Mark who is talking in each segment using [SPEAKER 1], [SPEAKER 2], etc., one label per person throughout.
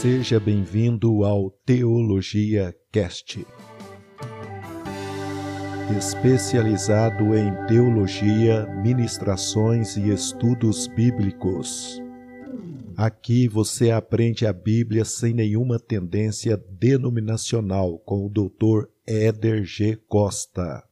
[SPEAKER 1] Seja bem-vindo ao Teologia Cast. Especializado em teologia, ministrações e estudos bíblicos. Aqui você aprende a Bíblia sem nenhuma tendência denominacional com o Dr. Éder G. Costa.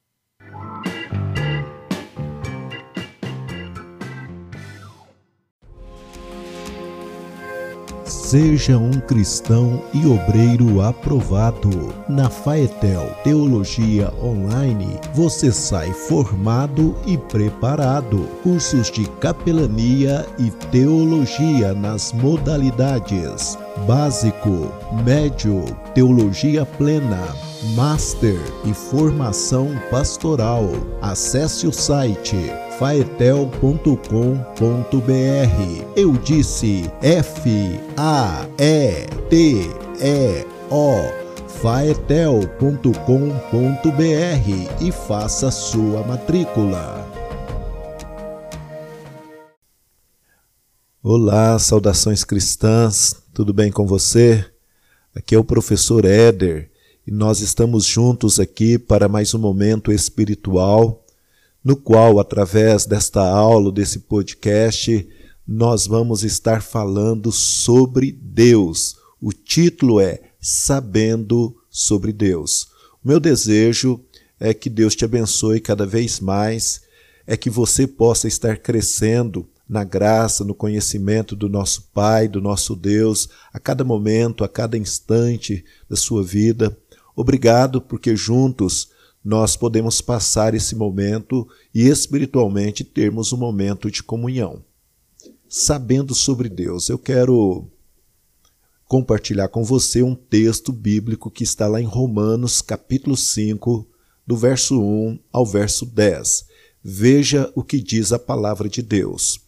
[SPEAKER 1] Seja um cristão e obreiro aprovado. Na Faetel Teologia Online, você sai formado e preparado. Cursos de capelania e teologia nas modalidades básico, médio, teologia plena, master e formação pastoral. Acesse o site faetel.com.br. Eu disse F A E T E O faetel.com.br e faça sua matrícula. Olá, saudações cristãs, tudo bem com você? Aqui é o professor Éder e nós estamos juntos aqui para mais um momento espiritual no qual, através desta aula, desse podcast, nós vamos estar falando sobre Deus. O título é Sabendo sobre Deus. O meu desejo é que Deus te abençoe cada vez mais, é que você possa estar crescendo na graça, no conhecimento do nosso Pai, do nosso Deus, a cada momento, a cada instante da sua vida. Obrigado porque juntos nós podemos passar esse momento e espiritualmente termos um momento de comunhão. Sabendo sobre Deus, eu quero compartilhar com você um texto bíblico que está lá em Romanos, capítulo 5, do verso 1 ao verso 10. Veja o que diz a palavra de Deus.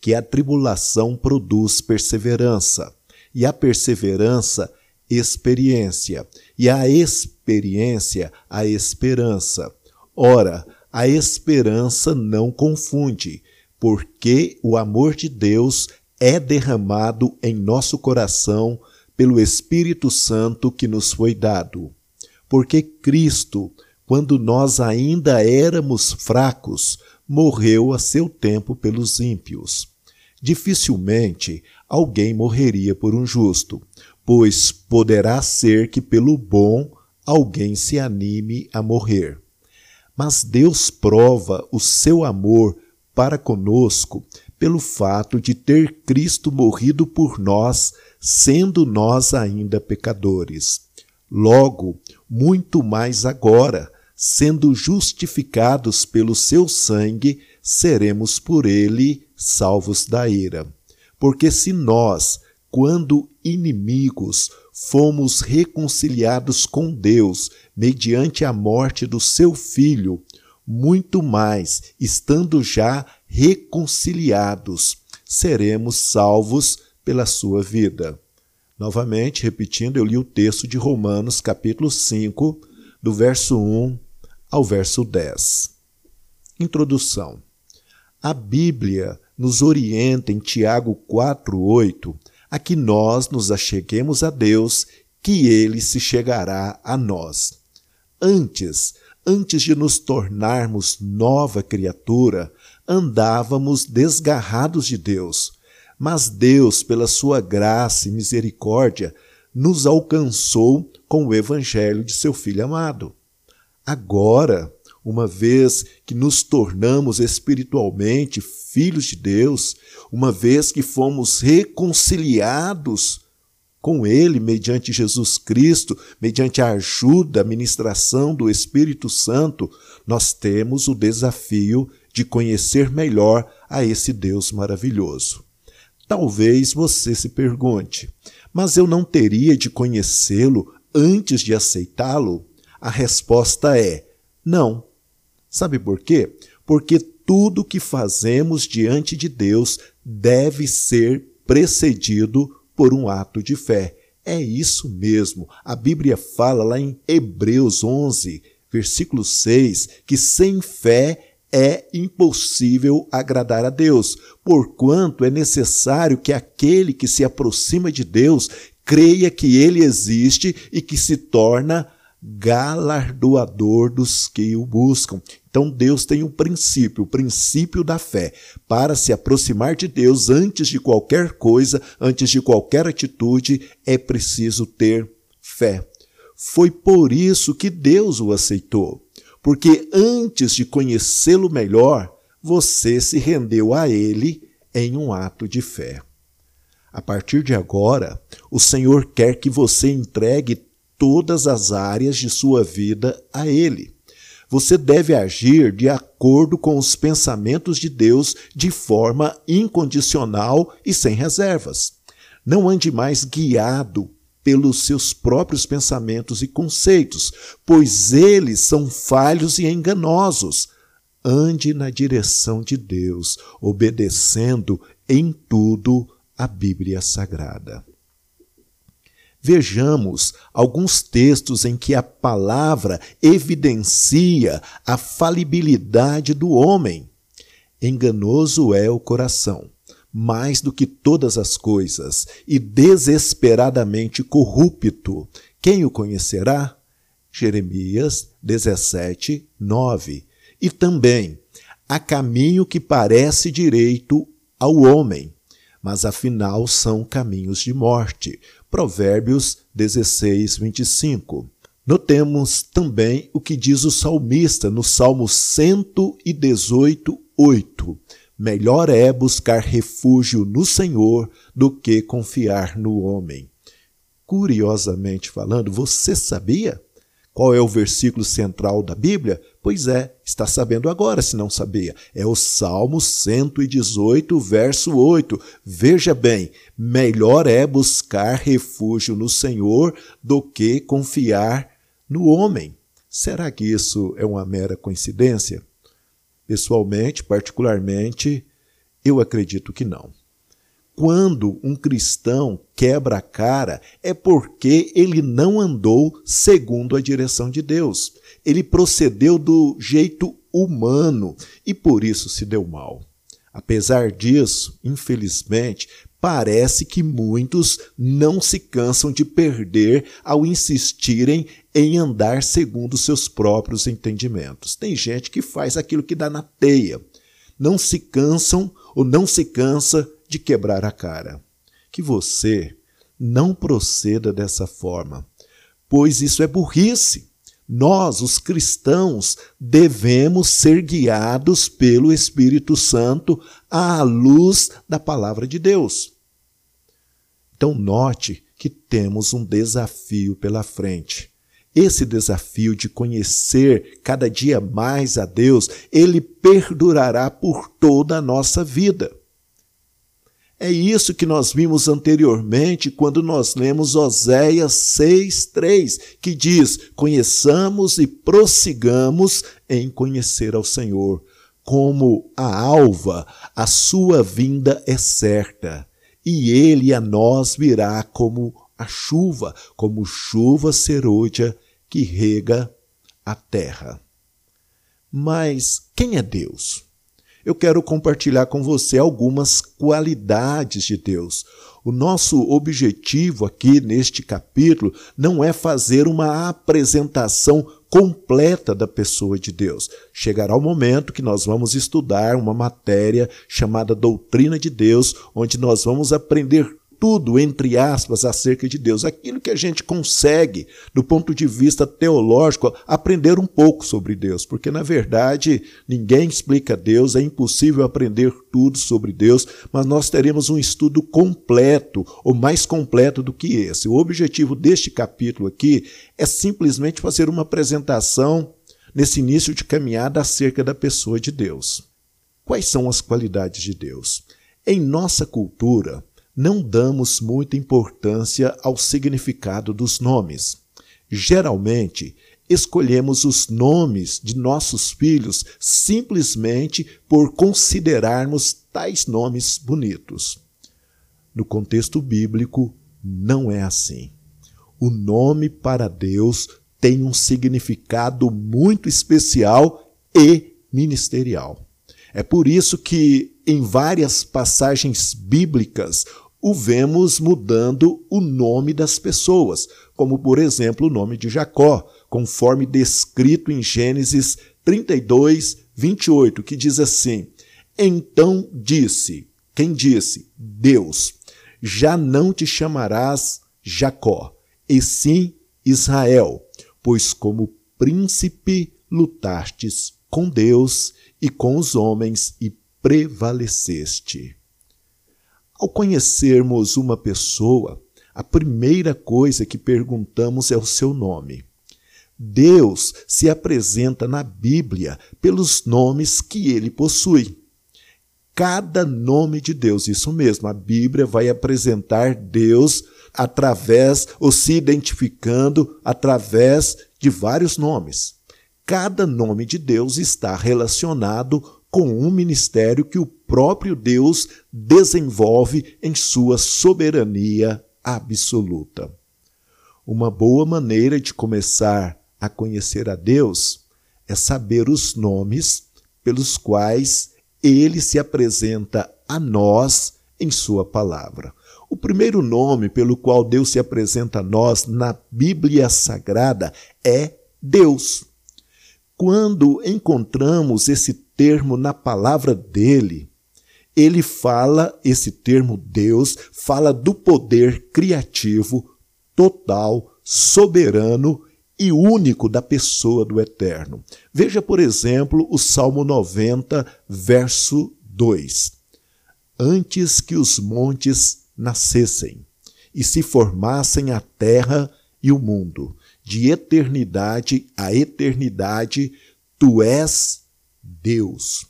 [SPEAKER 1] que a tribulação produz perseverança, e a perseverança, experiência, e a experiência, a esperança. Ora, a esperança não confunde, porque o amor de Deus é derramado em nosso coração pelo Espírito Santo que nos foi dado. Porque Cristo, quando nós ainda éramos fracos, morreu a seu tempo pelos ímpios. Dificilmente alguém morreria por um justo, pois poderá ser que pelo bom alguém se anime a morrer. Mas Deus prova o seu amor para conosco pelo fato de ter Cristo morrido por nós, sendo nós ainda pecadores. Logo, muito mais agora, sendo justificados pelo seu sangue, seremos por ele salvos da ira. Porque se nós, quando inimigos, fomos reconciliados com Deus mediante a morte do seu Filho, muito mais, estando já reconciliados, seremos salvos pela sua vida. Novamente, repetindo, eu li o texto de Romanos, capítulo 5, do verso 1 ao verso 10. Introdução. A Bíblia nos orienta em Tiago 4:8 a que nós nos acheguemos a Deus, que ele se chegará a nós. Antes, antes de nos tornarmos nova criatura, andávamos desgarrados de Deus. Mas Deus, pela sua graça e misericórdia, nos alcançou com o evangelho de seu filho amado. Agora, uma vez que nos tornamos espiritualmente filhos de Deus, uma vez que fomos reconciliados com Ele mediante Jesus Cristo, mediante a ajuda, a ministração do Espírito Santo, nós temos o desafio de conhecer melhor a esse Deus maravilhoso. Talvez você se pergunte, Mas eu não teria de conhecê-lo antes de aceitá-lo? A resposta é não. Sabe por quê? Porque tudo que fazemos diante de Deus deve ser precedido por um ato de fé. É isso mesmo. A Bíblia fala lá em Hebreus 11, versículo 6, que sem fé é impossível agradar a Deus, porquanto é necessário que aquele que se aproxima de Deus creia que ele existe e que se torna galardoador dos que o buscam. Então Deus tem um princípio, o princípio da fé. Para se aproximar de Deus antes de qualquer coisa, antes de qualquer atitude, é preciso ter fé. Foi por isso que Deus o aceitou, porque antes de conhecê-lo melhor, você se rendeu a ele em um ato de fé. A partir de agora, o Senhor quer que você entregue todas as áreas de sua vida a Ele. Você deve agir de acordo com os pensamentos de Deus de forma incondicional e sem reservas. Não ande mais guiado pelos seus próprios pensamentos e conceitos, pois eles são falhos e enganosos. Ande na direção de Deus, obedecendo em tudo a Bíblia Sagrada. Vejamos alguns textos em que a palavra evidencia a falibilidade do homem. Enganoso é o coração, mais do que todas as coisas, e desesperadamente corrupto. Quem o conhecerá? Jeremias 17, 9. E também, há caminho que parece direito ao homem, mas afinal são caminhos de morte. Provérbios 16, 25. Notemos também o que diz o salmista no Salmo 118, 8. Melhor é buscar refúgio no Senhor do que confiar no homem. Curiosamente falando, você sabia qual é o versículo central da Bíblia? Pois é, está sabendo agora se não sabia. É o Salmo 118, verso 8. Veja bem: melhor é buscar refúgio no Senhor do que confiar no homem. Será que isso é uma mera coincidência? Pessoalmente, particularmente, eu acredito que não. Quando um cristão quebra a cara, é porque ele não andou segundo a direção de Deus. Ele procedeu do jeito humano e por isso se deu mal. Apesar disso, infelizmente, parece que muitos não se cansam de perder ao insistirem em andar segundo seus próprios entendimentos. Tem gente que faz aquilo que dá na teia. Não se cansam ou não se cansa de quebrar a cara. Que você não proceda dessa forma, pois isso é burrice. Nós, os cristãos, devemos ser guiados pelo Espírito Santo à luz da palavra de Deus. Então, note que temos um desafio pela frente. Esse desafio de conhecer cada dia mais a Deus, ele perdurará por toda a nossa vida. É isso que nós vimos anteriormente quando nós lemos Oséias 6:3, que diz: "Conheçamos e prossigamos em conhecer ao Senhor, como a alva, a sua vinda é certa, e ele a nós virá como a chuva, como chuva serôdia que rega a terra." Mas quem é Deus? Eu quero compartilhar com você algumas qualidades de Deus. O nosso objetivo aqui neste capítulo não é fazer uma apresentação completa da pessoa de Deus. Chegará o momento que nós vamos estudar uma matéria chamada Doutrina de Deus, onde nós vamos aprender tudo, entre aspas, acerca de Deus. Aquilo que a gente consegue, do ponto de vista teológico, aprender um pouco sobre Deus, porque na verdade ninguém explica Deus, é impossível aprender tudo sobre Deus, mas nós teremos um estudo completo, ou mais completo do que esse. O objetivo deste capítulo aqui é simplesmente fazer uma apresentação nesse início de caminhada acerca da pessoa de Deus. Quais são as qualidades de Deus? Em nossa cultura, não damos muita importância ao significado dos nomes. Geralmente, escolhemos os nomes de nossos filhos simplesmente por considerarmos tais nomes bonitos. No contexto bíblico, não é assim. O nome para Deus tem um significado muito especial e ministerial. É por isso que, em várias passagens bíblicas, o vemos mudando o nome das pessoas, como por exemplo o nome de Jacó, conforme descrito em Gênesis 32, 28, que diz assim: Então disse, quem disse? Deus, já não te chamarás Jacó, e sim Israel, pois como príncipe lutastes com Deus e com os homens e prevaleceste. Ao conhecermos uma pessoa, a primeira coisa que perguntamos é o seu nome. Deus se apresenta na Bíblia pelos nomes que ele possui. Cada nome de Deus, isso mesmo, a Bíblia vai apresentar Deus através, ou se identificando através de vários nomes. Cada nome de Deus está relacionado com um ministério que o próprio Deus desenvolve em sua soberania absoluta. Uma boa maneira de começar a conhecer a Deus é saber os nomes pelos quais ele se apresenta a nós em Sua palavra. O primeiro nome pelo qual Deus se apresenta a nós na Bíblia Sagrada é Deus. Quando encontramos esse termo na palavra dele, ele fala, esse termo Deus, fala do poder criativo, total, soberano e único da pessoa do Eterno. Veja, por exemplo, o Salmo 90, verso 2. Antes que os montes nascessem e se formassem a terra e o mundo, de eternidade a eternidade, tu és Deus.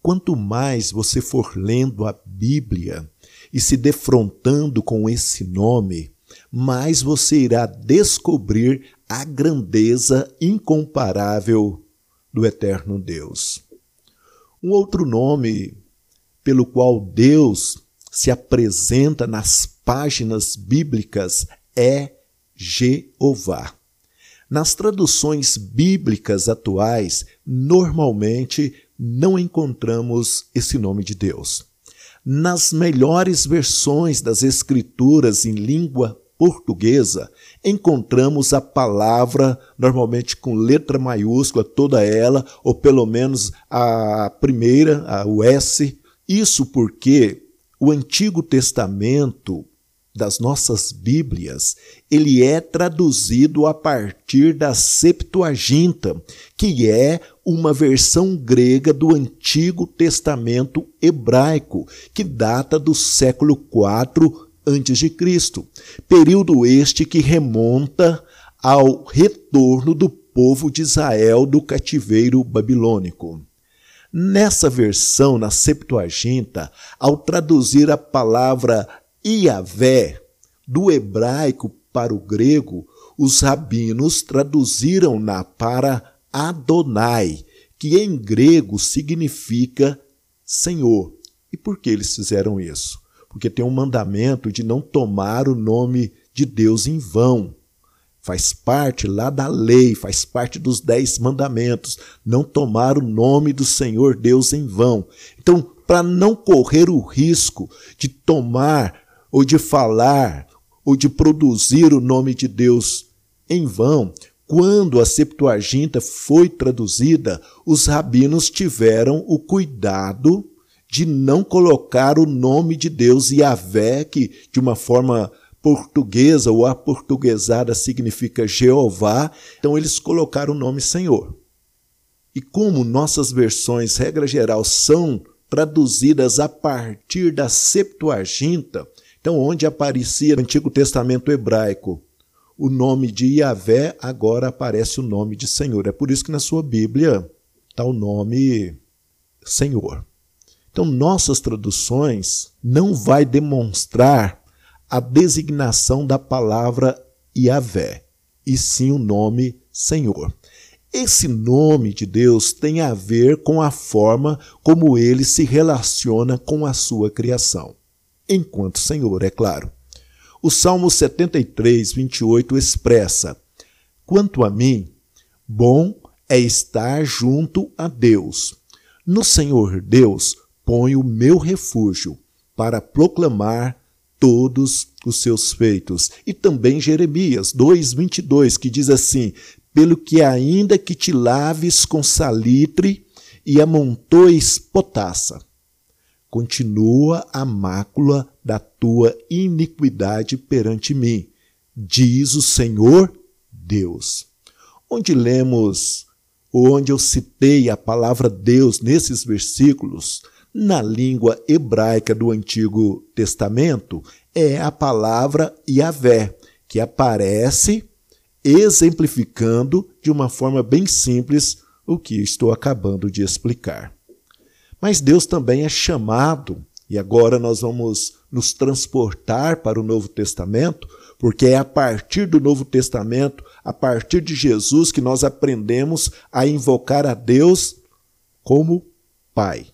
[SPEAKER 1] Quanto mais você for lendo a Bíblia e se defrontando com esse nome, mais você irá descobrir a grandeza incomparável do eterno Deus. Um outro nome pelo qual Deus se apresenta nas páginas bíblicas é Jeová. Nas traduções bíblicas atuais, normalmente não encontramos esse nome de Deus. Nas melhores versões das Escrituras em língua portuguesa, encontramos a palavra, normalmente com letra maiúscula, toda ela, ou pelo menos a primeira, a, o S. Isso porque o Antigo Testamento das nossas Bíblias, ele é traduzido a partir da Septuaginta, que é uma versão grega do Antigo Testamento hebraico, que data do século IV a.C. Período este que remonta ao retorno do povo de Israel do cativeiro babilônico. Nessa versão, na Septuaginta, ao traduzir a palavra Iavé do hebraico para o grego, os rabinos traduziram-na para Adonai, que em grego significa Senhor. E por que eles fizeram isso? Porque tem um mandamento de não tomar o nome de Deus em vão. Faz parte lá da lei, faz parte dos dez mandamentos, não tomar o nome do Senhor Deus em vão. Então, para não correr o risco de tomar ou de falar, ou de produzir o nome de Deus em vão, quando a Septuaginta foi traduzida, os rabinos tiveram o cuidado de não colocar o nome de Deus Yahvé, que de uma forma portuguesa ou aportuguesada significa Jeová, então eles colocaram o nome Senhor. E como nossas versões, regra geral, são traduzidas a partir da Septuaginta, então, onde aparecia no Antigo Testamento hebraico o nome de Yahvé, agora aparece o nome de Senhor. É por isso que na sua Bíblia está o nome Senhor. Então, nossas traduções não vai demonstrar a designação da palavra Yahvé, e sim o nome Senhor. Esse nome de Deus tem a ver com a forma como ele se relaciona com a sua criação. Enquanto Senhor, é claro. O Salmo 73, 28 expressa: Quanto a mim, bom é estar junto a Deus. No Senhor Deus ponho o meu refúgio para proclamar todos os seus feitos. E também Jeremias 2:22, que diz assim: "Pelo que ainda que te laves com salitre e amontoes potassa, continua a mácula da tua iniquidade perante mim, diz o Senhor Deus." Onde lemos onde eu citei a palavra Deus nesses versículos, na língua hebraica do Antigo Testamento, é a palavra Yahvé, que aparece exemplificando de uma forma bem simples o que estou acabando de explicar. Mas Deus também é chamado, e agora nós vamos nos transportar para o Novo Testamento, porque é a partir do Novo Testamento, a partir de Jesus, que nós aprendemos a invocar a Deus como Pai.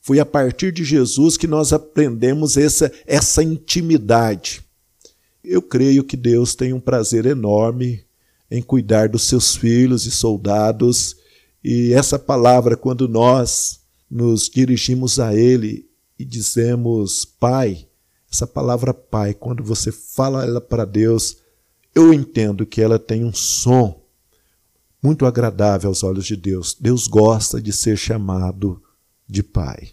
[SPEAKER 1] Foi a partir de Jesus que nós aprendemos essa, essa intimidade. Eu creio que Deus tem um prazer enorme em cuidar dos seus filhos e soldados, e essa palavra, quando nós nos dirigimos a Ele e dizemos Pai, essa palavra Pai, quando você fala ela para Deus, eu entendo que ela tem um som muito agradável aos olhos de Deus. Deus gosta de ser chamado de Pai.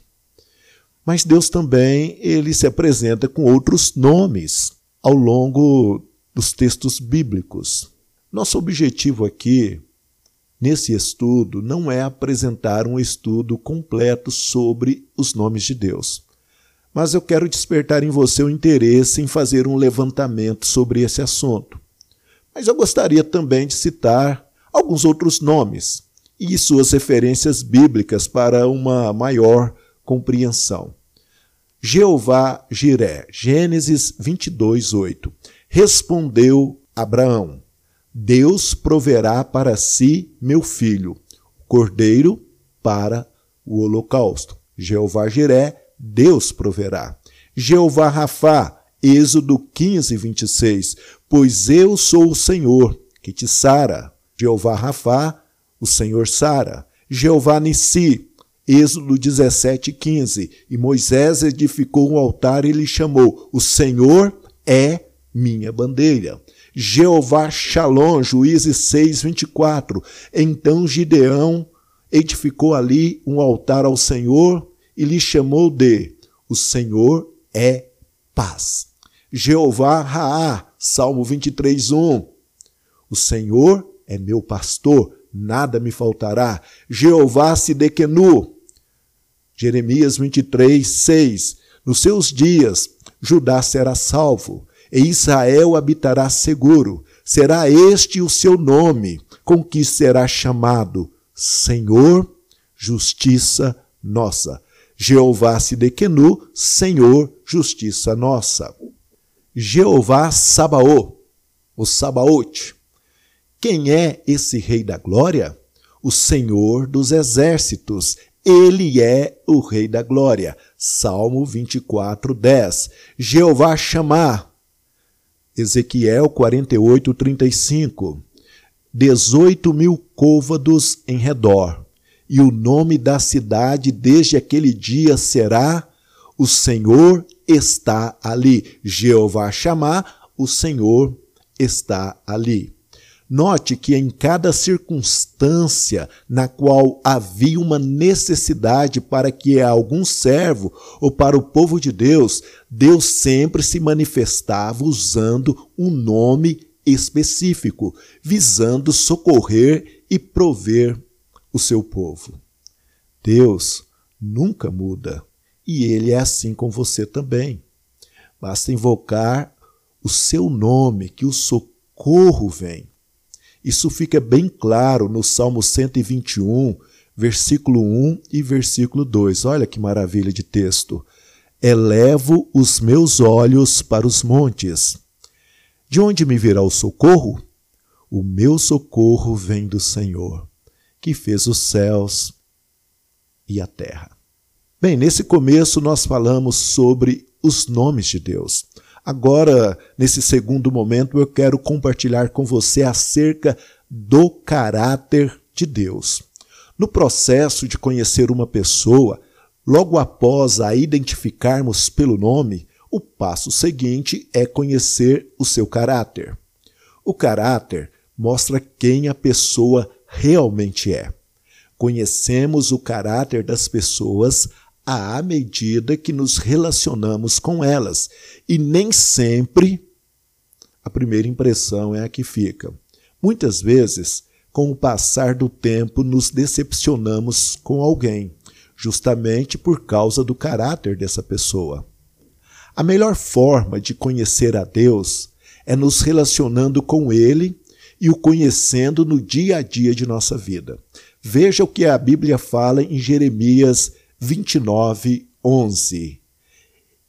[SPEAKER 1] Mas Deus também ele se apresenta com outros nomes ao longo dos textos bíblicos. Nosso objetivo aqui, nesse estudo, não é apresentar um estudo completo sobre os nomes de Deus. Mas eu quero despertar em você o interesse em fazer um levantamento sobre esse assunto. Mas eu gostaria também de citar alguns outros nomes e suas referências bíblicas para uma maior compreensão. Jeová Jiré, Gênesis 22, 8. Respondeu Abraão: Deus proverá para si meu filho, cordeiro para o holocausto. Jeová Jiré, Deus proverá. Jeová Rafá, Êxodo 15, 26. Pois eu sou o Senhor que te sara. Jeová Rafá, o Senhor sara. Jeová Nissi, Êxodo 17, 15. E Moisés edificou um altar e lhe chamou: O Senhor é minha bandeira. Jeová Shalom, Juízes 6, 24. Então Gideão edificou ali um altar ao Senhor e lhe chamou de: O Senhor é paz. Jeová Raá, Salmo 23, 1. O Senhor é meu pastor, nada me faltará. Jeová Sidequenu, Jeremias 23, 6. Nos seus dias, Judá será salvo, e Israel habitará seguro. Será este o seu nome, com que será chamado Senhor, justiça nossa. Jeová Sidequenu, Senhor, justiça nossa. Jeová Sabaô, o Sabaote. Quem é esse Rei da Glória? O Senhor dos Exércitos. Ele é o Rei da Glória. Salmo 24, 10. Jeová chamar. Ezequiel 48, 35. Dezoito mil côvados em redor. E o nome da cidade desde aquele dia será: O Senhor está ali. Jeová chamar, o Senhor está ali. Note que em cada circunstância na qual havia uma necessidade para que algum servo ou para o povo de Deus, Deus sempre se manifestava usando um nome específico, visando socorrer e prover o seu povo. Deus nunca muda e ele é assim com você também. Basta invocar o seu nome que o socorro vem. Isso fica bem claro no Salmo 121, versículo 1 e versículo 2. Olha que maravilha de texto. Elevo os meus olhos para os montes. De onde me virá o socorro? O meu socorro vem do Senhor, que fez os céus e a terra. Bem, nesse começo nós falamos sobre os nomes de Deus. Agora, nesse segundo momento, eu quero compartilhar com você acerca do caráter de Deus. No processo de conhecer uma pessoa, logo após a identificarmos pelo nome, o passo seguinte é conhecer o seu caráter. O caráter mostra quem a pessoa realmente é. Conhecemos o caráter das pessoas à medida que nos relacionamos com elas, e nem sempre a primeira impressão é a que fica. Muitas vezes, com o passar do tempo, nos decepcionamos com alguém, justamente por causa do caráter dessa pessoa. A melhor forma de conhecer a Deus é nos relacionando com Ele e o conhecendo no dia a dia de nossa vida. Veja o que a Bíblia fala em Jeremias 29, 11.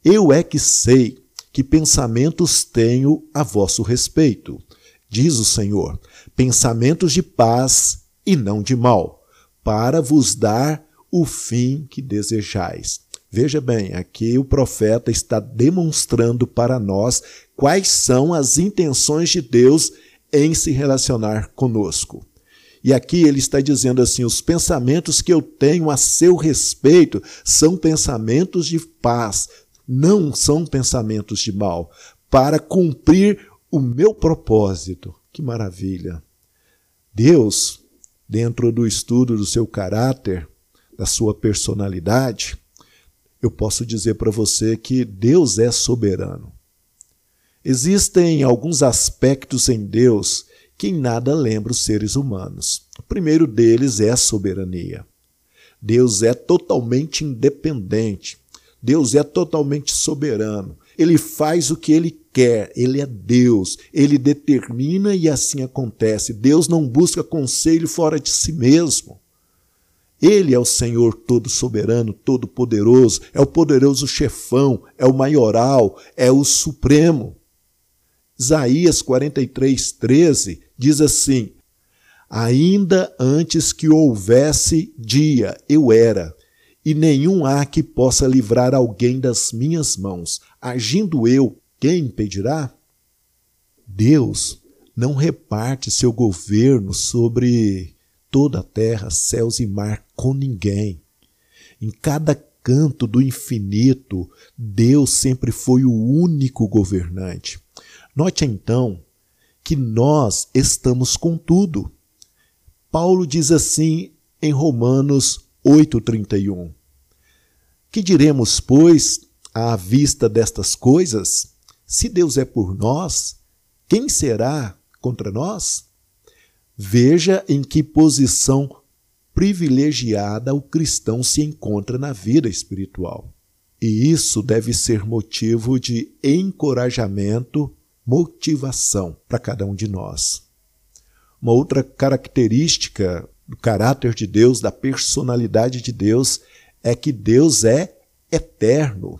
[SPEAKER 1] Eu é que sei que pensamentos tenho a vosso respeito, diz o Senhor, pensamentos de paz e não de mal, para vos dar o fim que desejais. Veja bem, aqui o profeta está demonstrando para nós quais são as intenções de Deus em se relacionar conosco. E aqui ele está dizendo assim: os pensamentos que eu tenho a seu respeito são pensamentos de paz, não são pensamentos de mal, para cumprir o meu propósito. Que maravilha! Deus, dentro do estudo do seu caráter, da sua personalidade, eu posso dizer para você que Deus é soberano. Existem alguns aspectos em Deus que em nada lembra os seres humanos. O primeiro deles é a soberania. Deus é totalmente independente. Deus é totalmente soberano. Ele faz o que ele quer, ele é Deus, ele determina e assim acontece. Deus não busca conselho fora de si mesmo. Ele é o Senhor todo soberano, todo poderoso, é o poderoso chefão, é o maioral, é o supremo. Isaías 43, 13 diz assim: Ainda antes que houvesse dia, eu era, e nenhum há que possa livrar alguém das minhas mãos. Agindo eu, quem impedirá? Deus não reparte seu governo sobre toda a terra, céus e mar com ninguém. Em cada canto do infinito, Deus sempre foi o único governante. Note então que nós estamos com tudo. Paulo diz assim em Romanos 8,31: Que diremos, pois, à vista destas coisas? Se Deus é por nós, quem será contra nós? Veja em que posição privilegiada o cristão se encontra na vida espiritual. E isso deve ser motivo de encorajamento motivação para cada um de nós. Uma outra característica do caráter de Deus, da personalidade de Deus, é que Deus é eterno.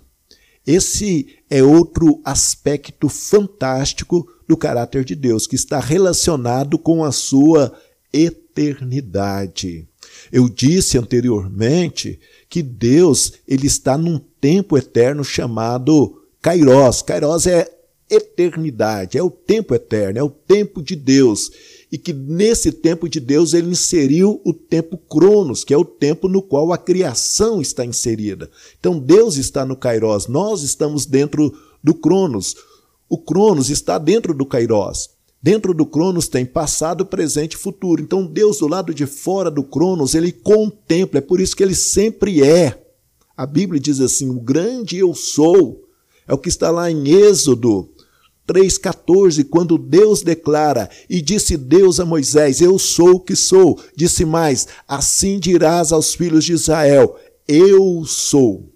[SPEAKER 1] Esse é outro aspecto fantástico do caráter de Deus, que está relacionado com a sua eternidade. Eu disse anteriormente que Deus ele está num tempo eterno chamado Kairos. Kairos é eternidade, é o tempo eterno, é o tempo de Deus. E que nesse tempo de Deus ele inseriu o tempo Cronos, que é o tempo no qual a criação está inserida. Então Deus está no Kairos, nós estamos dentro do Cronos. O Cronos está dentro do Kairos. Dentro do Cronos tem passado, presente e futuro. Então Deus do lado de fora do Cronos, ele contempla, é por isso que ele sempre é. A Bíblia diz assim: "O grande eu sou". É o que está lá em Êxodo 3,14, quando Deus declara, e disse Deus a Moisés: Eu sou o que sou. Disse mais: Assim dirás aos filhos de Israel: Eu sou.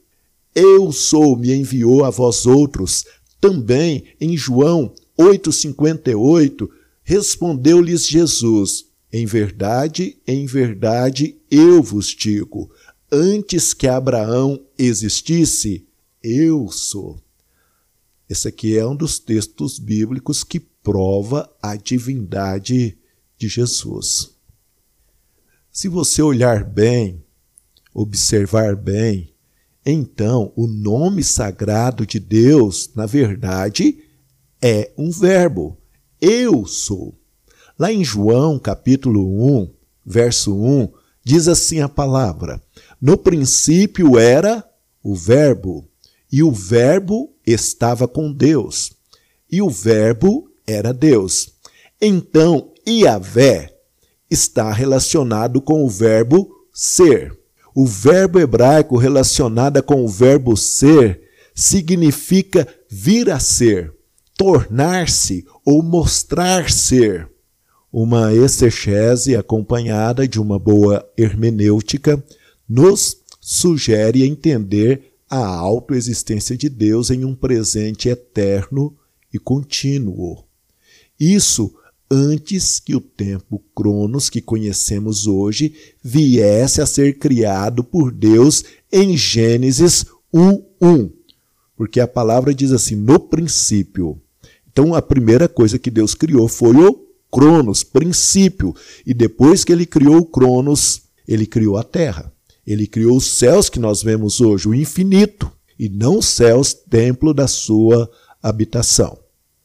[SPEAKER 1] Eu sou, me enviou a vós outros. Também em João 8,58, respondeu-lhes Jesus: Em verdade, em verdade, eu vos digo: antes que Abraão existisse, eu sou. Esse aqui é um dos textos bíblicos que prova a divindade de Jesus. Se você olhar bem, observar bem, então o nome sagrado de Deus, na verdade, é um verbo. Eu sou. Lá em João, capítulo 1, verso 1, diz assim a palavra: No princípio era o Verbo, e o Verbo estava com Deus, e o Verbo era Deus. Então, Iavé está relacionado com o verbo ser. O verbo hebraico relacionado com o verbo ser significa vir a ser, tornar-se ou mostrar ser. Uma exegese acompanhada de uma boa hermenêutica nos sugere entender a autoexistência de Deus em um presente eterno e contínuo. Isso antes que o tempo Cronos que conhecemos hoje viesse a ser criado por Deus em Gênesis 1:1. Porque a palavra diz assim: no princípio. Então a primeira coisa que Deus criou foi o Cronos, princípio. E depois que ele criou o Cronos, ele criou a terra. Ele criou os céus que nós vemos hoje, o infinito, e não os céus, templo da sua habitação.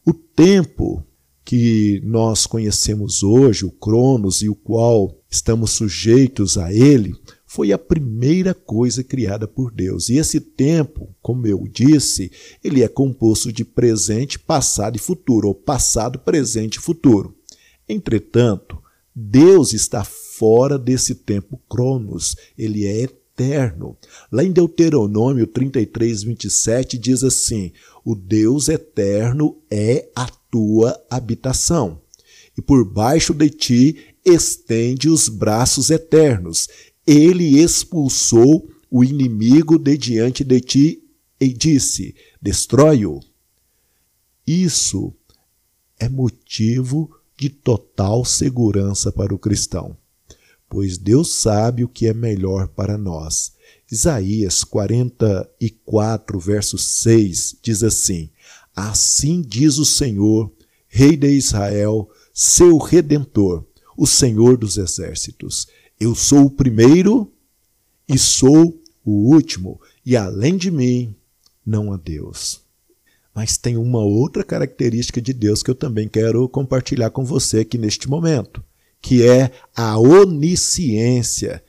[SPEAKER 1] O tempo que nós conhecemos hoje, o Cronos, e o qual estamos sujeitos a ele, foi a primeira coisa criada por Deus. E esse tempo, como eu disse, ele é composto de presente, passado e futuro, ou passado, presente e futuro. Entretanto, Deus está fora desse tempo Cronos, ele é eterno. Lá em Deuteronômio 33, 27 diz assim: O Deus eterno é a tua habitação. E por baixo de ti estende os braços eternos. Ele expulsou o inimigo de diante de ti e disse: Destrói-o. Isso é motivo de total segurança para o cristão, pois Deus sabe o que é melhor para nós. Isaías 44, verso 6 diz assim: Assim diz o Senhor, Rei de Israel, seu redentor, o Senhor dos exércitos: Eu sou o primeiro e sou o último, e além de mim não há Deus. Mas tem uma outra característica de Deus que eu também quero compartilhar com você aqui neste momento, que é a onisciência.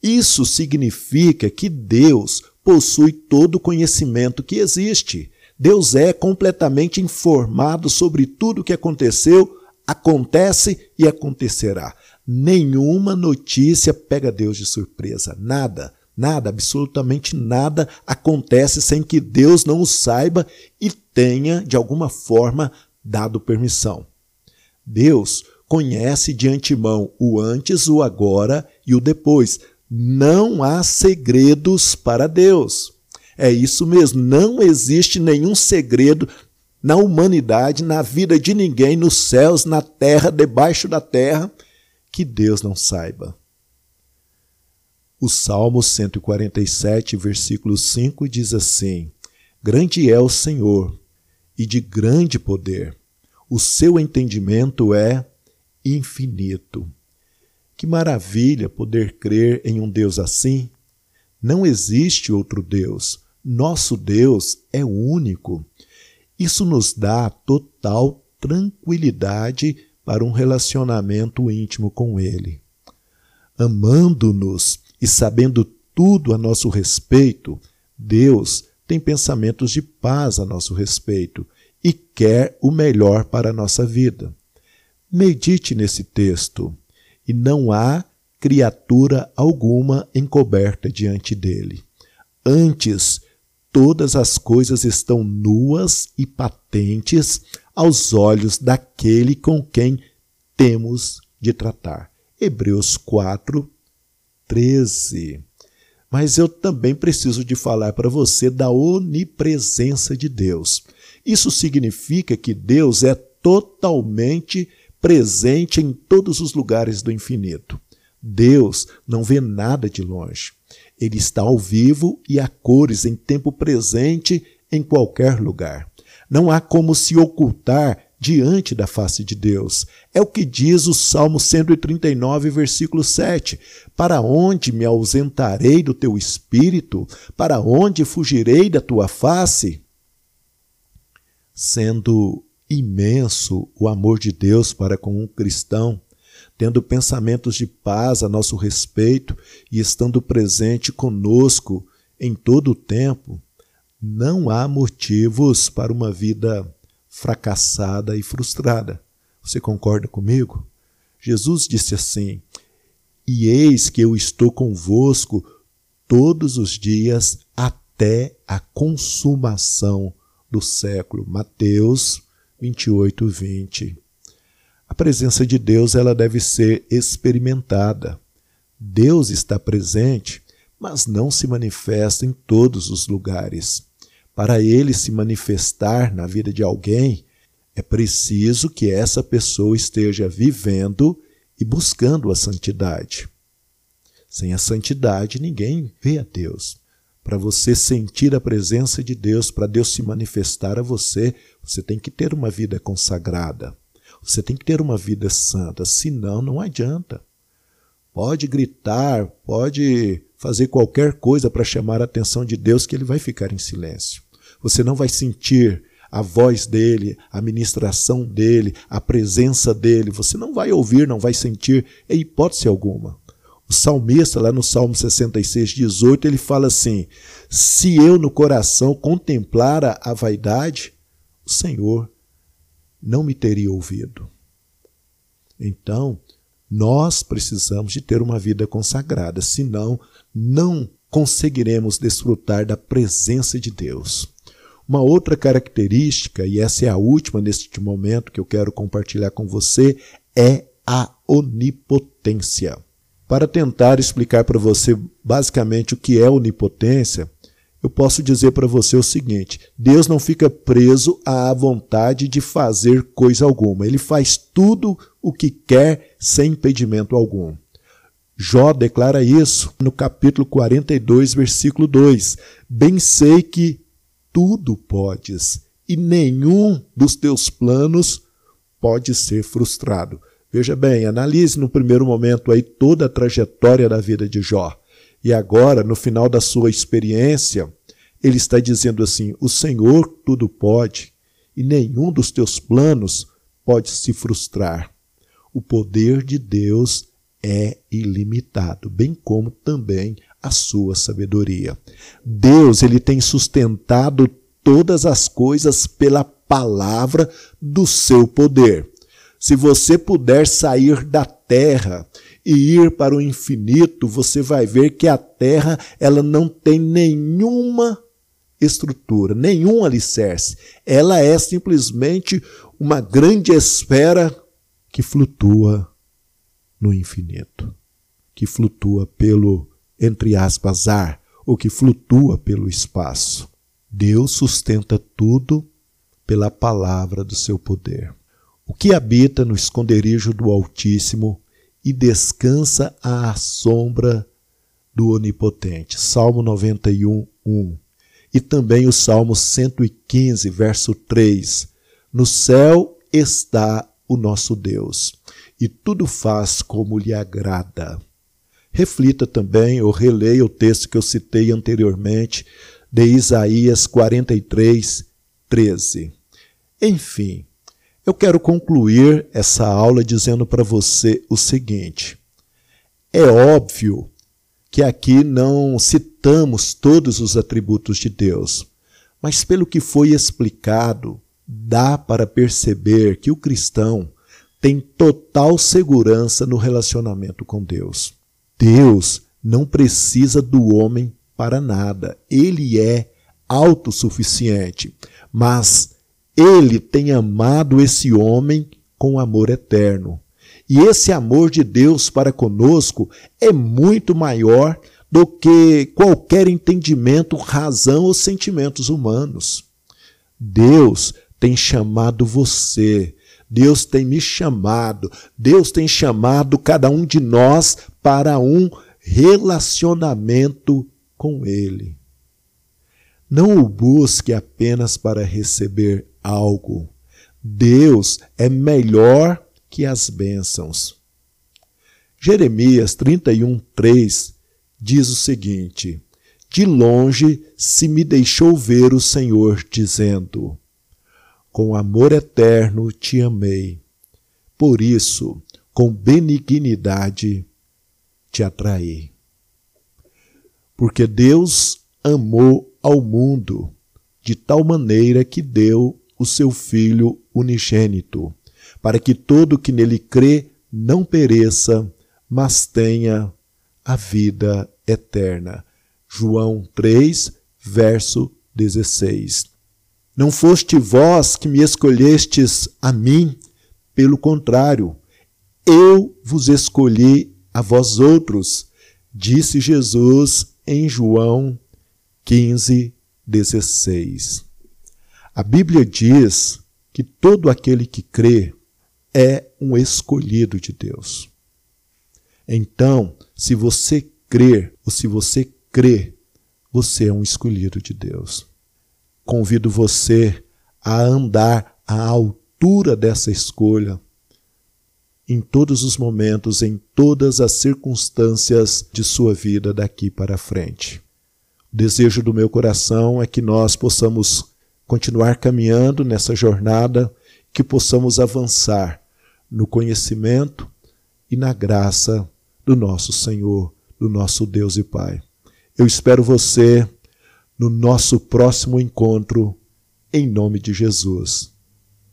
[SPEAKER 1] Isso significa que Deus possui todo o conhecimento que existe. Deus é completamente informado sobre tudo o que aconteceu, acontece e acontecerá. Nenhuma notícia pega Deus de surpresa, nada, nada, absolutamente nada acontece sem que Deus não o saiba e tenha, de alguma forma, dado permissão. Deus conhece de antemão o antes, o agora e o depois. Não há segredos para Deus. É isso mesmo, não existe nenhum segredo na humanidade, na vida de ninguém, nos céus, na terra, debaixo da terra, que Deus não saiba. O Salmo 147, versículo 5 diz assim: Grande é o Senhor e de grande poder, o seu entendimento é infinito. Que maravilha poder crer em um Deus assim! Não existe outro Deus. Nosso Deus é único. Isso nos dá total tranquilidade para um relacionamento íntimo com Ele. Amando-nos e sabendo tudo a nosso respeito, Deus tem pensamentos de paz a nosso respeito e quer o melhor para a nossa vida. Medite nesse texto, e não há criatura alguma encoberta diante dele. Antes, todas as coisas estão nuas e patentes aos olhos daquele com quem temos de tratar. Hebreus 4, 13. Mas eu também preciso de falar para você da onipresença de Deus. Isso significa que Deus é totalmente presente em todos os lugares do infinito. Deus não vê nada de longe. Ele está ao vivo e a cores em tempo presente em qualquer lugar. Não há como se ocultar diante da face de Deus. É o que diz o Salmo 139, versículo 7. Para onde me ausentarei do teu espírito? Para onde fugirei da tua face? Sendo imenso o amor de Deus para com um cristão, tendo pensamentos de paz a nosso respeito e estando presente conosco em todo o tempo, não há motivos para uma vida fracassada e frustrada. Você concorda comigo? Jesus disse assim: E eis que eu estou convosco todos os dias até a consumação do século. Mateus 28, 20. A presença de Deus ela deve ser experimentada. Deus está presente, mas não se manifesta em todos os lugares. Para ele se manifestar na vida de alguém, é preciso que essa pessoa esteja vivendo e buscando a santidade. Sem a santidade, ninguém vê a Deus. Para você sentir a presença de Deus, para Deus se manifestar a você, você tem que ter uma vida consagrada. Você tem que ter uma vida santa, senão não adianta. Pode gritar, pode fazer qualquer coisa para chamar a atenção de Deus que ele vai ficar em silêncio. Você não vai sentir a voz dele, a ministração dele, a presença dele. Você não vai ouvir, não vai sentir em hipótese alguma. O salmista, lá no Salmo 66, 18, ele fala assim: Se eu no coração contemplara a vaidade, o Senhor não me teria ouvido. Então, nós precisamos de ter uma vida consagrada, senão não conseguiremos desfrutar da presença de Deus. Uma outra característica, e essa é a última neste momento que eu quero compartilhar com você, é a onipotência. Para tentar explicar para você basicamente o que é onipotência, eu posso dizer para você o seguinte: Deus não fica preso à vontade de fazer coisa alguma. Ele faz tudo o que quer sem impedimento algum. Jó declara isso no capítulo 42, versículo 2: Bem sei que tudo podes, e nenhum dos teus planos pode ser frustrado. Veja bem, analise no primeiro momento aí toda a trajetória da vida de Jó. E agora, no final da sua experiência, ele está dizendo assim: O Senhor tudo pode, e nenhum dos teus planos pode se frustrar. O poder de Deus é ilimitado, bem como também a sua sabedoria. Deus, ele tem sustentado todas as coisas pela palavra do seu poder. Se você puder sair da terra e ir para o infinito, você vai ver que a terra ela não tem nenhuma estrutura, nenhum alicerce. Ela é simplesmente uma grande esfera que flutua no infinito, que flutua pelo, entre aspas, ar, ou que flutua pelo espaço. Deus sustenta tudo pela palavra do seu poder. O que habita no esconderijo do Altíssimo e descansa à sombra do Onipotente. Salmo 91, 1. E também o Salmo 115, verso 3. No céu está o nosso Deus, e tudo faz como lhe agrada. Reflita também ou releia o texto que eu citei anteriormente, de Isaías 43, 13. Enfim, eu quero concluir essa aula dizendo para você o seguinte: é óbvio que aqui não citamos todos os atributos de Deus, mas pelo que foi explicado, dá para perceber que o cristão tem total segurança no relacionamento com Deus. Deus não precisa do homem para nada, ele é autossuficiente, mas ele tem amado esse homem com amor eterno. E esse amor de Deus para conosco é muito maior do que qualquer entendimento, razão ou sentimentos humanos. Deus tem chamado você, Deus tem me chamado, Deus tem chamado cada um de nós para um relacionamento com Ele. Não o busque apenas para receber algo. Deus é melhor que as bênçãos. Jeremias 31, 3 diz o seguinte: De longe se me deixou ver o Senhor, dizendo: Com amor eterno te amei. Por isso, com benignidade te atraí. Porque Deus amou ao mundo de tal maneira que deu o seu Filho unigênito, para que todo que nele crê não pereça, mas tenha a vida eterna. João 3, verso 16. Não foste vós que me escolhestes a mim, pelo contrário, eu vos escolhi a vós outros, disse Jesus em João 15, 16. A Bíblia diz que todo aquele que crê é um escolhido de Deus. Então, se você crer, ou se você crê, você é um escolhido de Deus. Convido você a andar à altura dessa escolha em todos os momentos, em todas as circunstâncias de sua vida daqui para frente. O desejo do meu coração é que nós possamos continuar caminhando nessa jornada, que possamos avançar no conhecimento e na graça do nosso Senhor, do nosso Deus e Pai. Eu espero você no nosso próximo encontro, em nome de Jesus.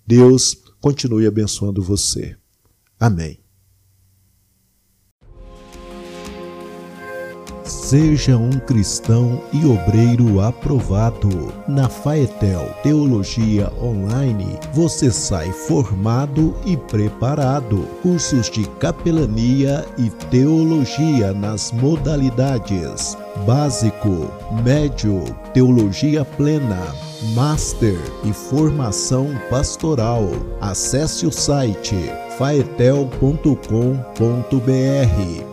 [SPEAKER 1] Deus continue abençoando você. Amém.
[SPEAKER 2] Seja um cristão e obreiro aprovado. Na Faetel Teologia Online, você sai formado e preparado. Cursos de capelania e teologia nas modalidades básico, médio, teologia plena, master e formação pastoral. Acesse o site faetel.com.br.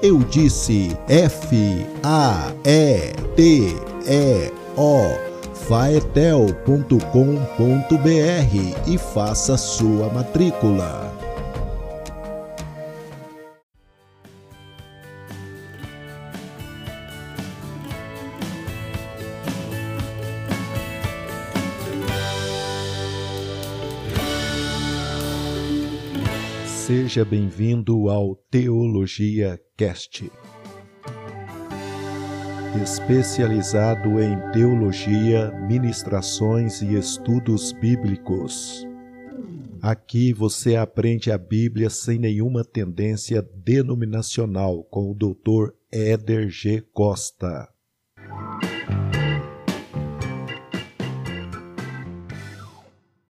[SPEAKER 2] Eu disse F A E T E O faetel.com.br e faça sua matrícula.
[SPEAKER 1] Seja bem-vindo ao Teologia Cast. Especializado em teologia, ministrações e estudos bíblicos. Aqui você aprende a Bíblia sem nenhuma tendência denominacional com o Dr. Éder G. Costa.